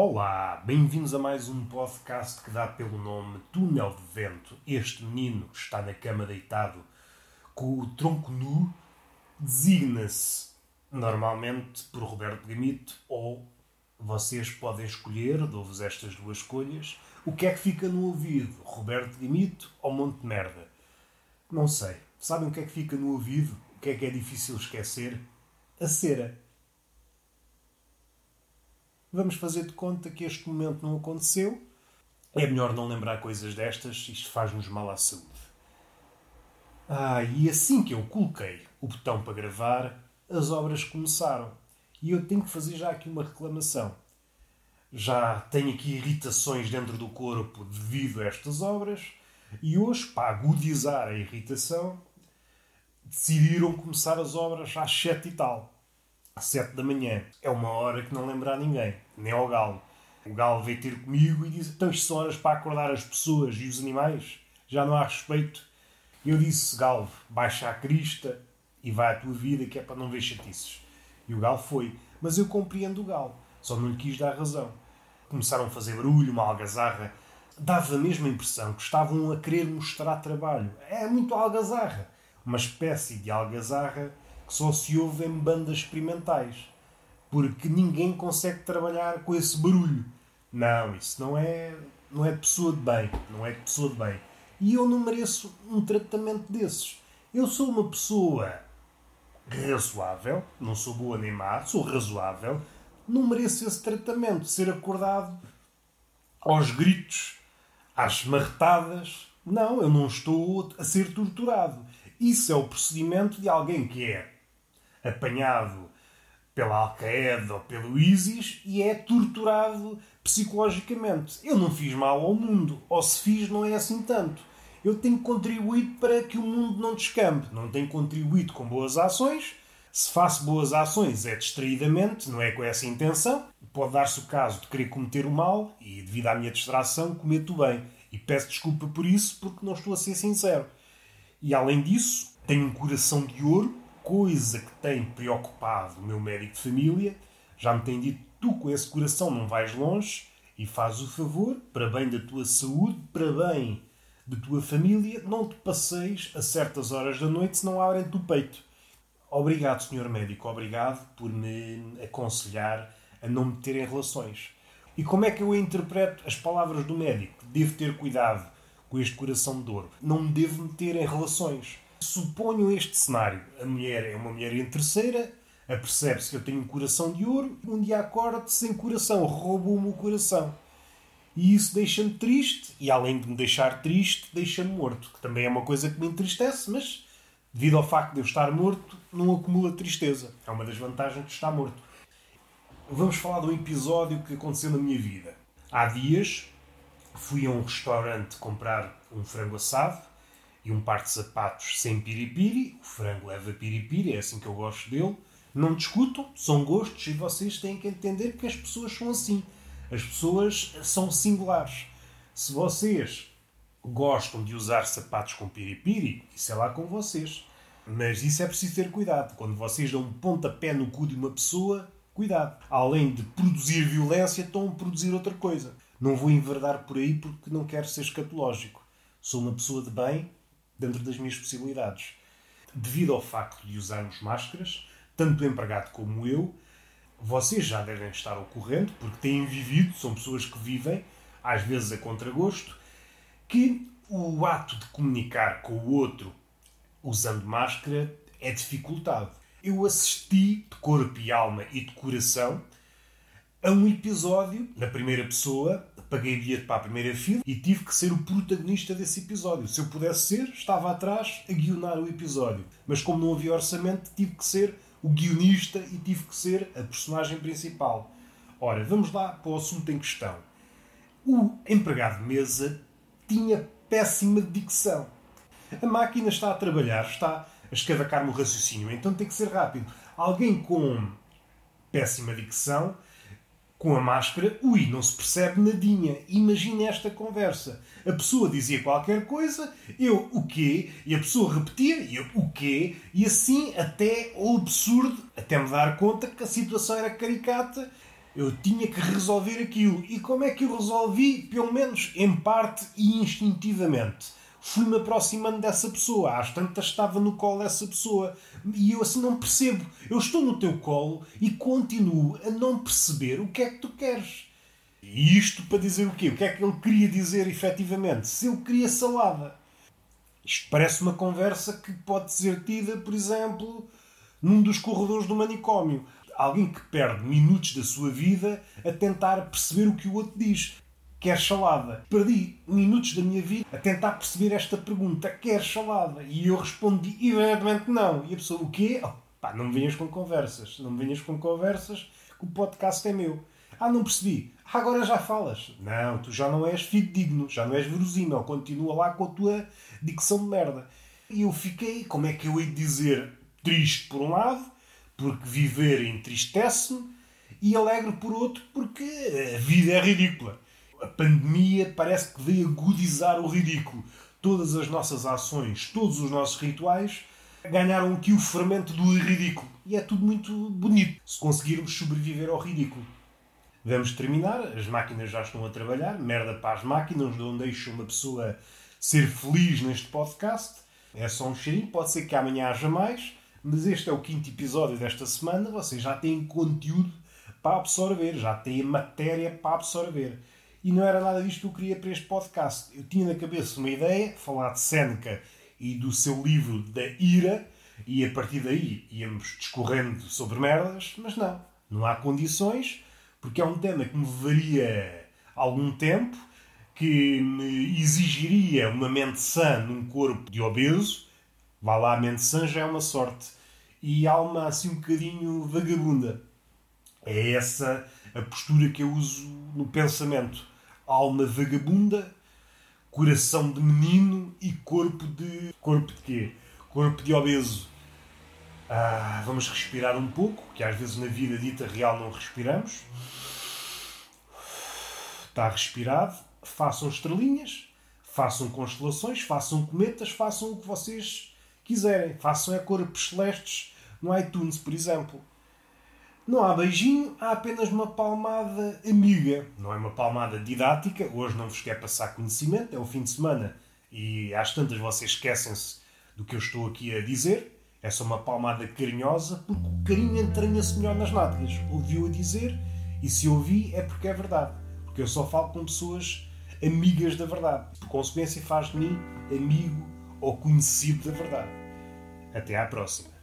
Olá, bem-vindos a mais um podcast que dá pelo nome Túnel de Vento. Este menino que está na cama deitado com o tronco nu designa-se normalmente por Roberto Gamito ou vocês podem escolher, dou-vos estas duas escolhas, o que é que fica no ouvido, Roberto Gamito ou Monte Merda? Não sei. Sabem o que é que fica no ouvido? O que é que é difícil esquecer? A cera. Vamos fazer de conta que este momento não aconteceu. É melhor não lembrar coisas destas, isto faz-nos mal à saúde. Ah, e assim que eu coloquei o botão para gravar, as obras começaram. E eu tenho que fazer já aqui uma reclamação. Já tenho aqui irritações dentro do corpo devido a estas obras, e hoje, para agudizar a irritação, decidiram começar as obras às sete e tal às 7 da manhã. É uma hora que não lembra a ninguém, nem ao galo. O galo veio ter comigo e Então, isto horas para acordar as pessoas e os animais? Já não há respeito. Eu disse: Galo, baixa a crista e vai à tua vida, que é para não ver chatices. E o galo foi. Mas eu compreendo o galo, só não lhe quis dar razão. Começaram a fazer barulho, uma algazarra. Dava a mesma impressão que estavam a querer mostrar trabalho. É muito algazarra. Uma espécie de algazarra que só se ouve em bandas experimentais. Porque ninguém consegue trabalhar com esse barulho. Não, isso não é, não é pessoa de bem. Não é de pessoa de bem. E eu não mereço um tratamento desses. Eu sou uma pessoa razoável, não sou boa nem má, sou razoável, não mereço esse tratamento, ser acordado aos gritos, às marretadas. Não, eu não estou a ser torturado. Isso é o procedimento de alguém que é apanhado pela Al-Qaeda ou pelo ISIS e é torturado psicologicamente. Eu não fiz mal ao mundo, ou se fiz, não é assim tanto. Eu tenho contribuído para que o mundo não descampe. Não tenho contribuído com boas ações. Se faço boas ações é distraidamente, não é com essa intenção. Pode dar-se o caso de querer cometer o mal e, devido à minha distração, cometo o bem. E peço desculpa por isso porque não estou a ser sincero. E além disso, tenho um coração de ouro coisa que tem preocupado o meu médico de família, já me tem dito: tu com esse coração não vais longe e faz o favor, para bem da tua saúde, para bem da tua família, não te passeis a certas horas da noite se não abrem do peito. Obrigado, senhor médico, obrigado por me aconselhar a não meter em relações. E como é que eu interpreto as palavras do médico? Devo ter cuidado com este coração de ouro. Não me devo meter em relações. Suponho este cenário. A mulher é uma mulher interesseira, apercebe-se que eu tenho um coração de ouro, um dia acorda sem coração, roubou-me o coração. E isso deixa-me triste, e além de me deixar triste, deixa-me morto, que também é uma coisa que me entristece, mas devido ao facto de eu estar morto, não acumula tristeza. É uma das vantagens de estar morto. Vamos falar de um episódio que aconteceu na minha vida. Há dias fui a um restaurante comprar um frango assado e um par de sapatos sem piripiri. O frango leva piripiri, é assim que eu gosto dele. Não discutam, são gostos e vocês têm que entender que as pessoas são assim. As pessoas são singulares. Se vocês gostam de usar sapatos com piripiri, isso é lá com vocês. Mas isso é preciso ter cuidado. Quando vocês dão um pontapé no cu de uma pessoa, cuidado. Além de produzir violência, estão a produzir outra coisa. Não vou enverdar por aí porque não quero ser escatológico. Sou uma pessoa de bem dentro das minhas possibilidades. Devido ao facto de usarmos máscaras, tanto o empregado como eu, vocês já devem estar ao corrente, porque têm vivido, são pessoas que vivem, às vezes a contragosto, que o ato de comunicar com o outro usando máscara é dificultado. Eu assisti de corpo e alma e de coração a um episódio na primeira pessoa paguei bilhete para a primeira fila e tive que ser o protagonista desse episódio. Se eu pudesse ser, estava atrás a guionar o episódio. Mas como não havia orçamento, tive que ser o guionista e tive que ser a personagem principal. Ora, vamos lá para o assunto em questão. O empregado de mesa tinha péssima dicção. A máquina está a trabalhar, está a escavacar-me o raciocínio, então tem que ser rápido. Alguém com péssima dicção com a máscara, ui, não se percebe nadinha. Imagine esta conversa. A pessoa dizia qualquer coisa, eu o quê? E a pessoa repetia, eu o quê? E assim até o absurdo, até me dar conta que a situação era caricata. Eu tinha que resolver aquilo. E como é que eu resolvi? Pelo menos em parte e instintivamente. Fui-me aproximando dessa pessoa. Às tantas estava no colo dessa pessoa. E eu assim não percebo. Eu estou no teu colo e continuo a não perceber o que é que tu queres. E isto para dizer o quê? O que é que ele queria dizer efetivamente? Se eu queria salada. Isto parece uma conversa que pode ser tida, por exemplo, num dos corredores do manicômio alguém que perde minutos da sua vida a tentar perceber o que o outro diz. Quer salada? Perdi minutos da minha vida a tentar perceber esta pergunta. Quer salada? E eu respondi, evidentemente não. E a pessoa, o quê? Oh, pá, não me venhas com conversas. Não me venhas com conversas, que o podcast é meu. Ah, não percebi. Ah, agora já falas. Não, tu já não és fidedigno, já não és verosímil. Continua lá com a tua dicção de merda. E eu fiquei, como é que eu hei de dizer triste por um lado porque viver entristece-me, e alegre por outro, porque a vida é ridícula. A pandemia parece que veio agudizar o ridículo. Todas as nossas ações, todos os nossos rituais ganharam aqui o fermento do ridículo. E é tudo muito bonito se conseguirmos sobreviver ao ridículo. Vamos terminar, as máquinas já estão a trabalhar, merda para as máquinas, não deixam uma pessoa ser feliz neste podcast. É só um cheirinho, pode ser que amanhã haja mais. Mas este é o quinto episódio desta semana. Vocês já têm conteúdo para absorver, já têm matéria para absorver. E não era nada disto que eu queria para este podcast. Eu tinha na cabeça uma ideia, falar de Seneca e do seu livro da ira, e a partir daí íamos discorrendo sobre merdas, mas não. Não há condições, porque é um tema que me levaria algum tempo, que me exigiria uma mente sã num corpo de obeso, Vá lá, a mente sã já é uma sorte. E alma assim um bocadinho vagabunda. É essa a postura que eu uso no pensamento. Alma vagabunda, coração de menino e corpo de. Corpo de quê? Corpo de obeso. Ah, vamos respirar um pouco, que às vezes na vida dita real não respiramos. Está respirado. Façam estrelinhas, façam constelações, façam cometas, façam o que vocês quiserem. Façam é corpos celestes no iTunes, por exemplo. Não há beijinho, há apenas uma palmada amiga. Não é uma palmada didática, hoje não vos quer passar conhecimento, é o fim de semana e às tantas vocês esquecem-se do que eu estou aqui a dizer. É só uma palmada carinhosa, porque o carinho entranha-se melhor nas nádegas. Ouviu a dizer, e se ouvi é porque é verdade. Porque eu só falo com pessoas amigas da verdade. Por consequência, faz de mim amigo ou conhecido da verdade. Até à próxima.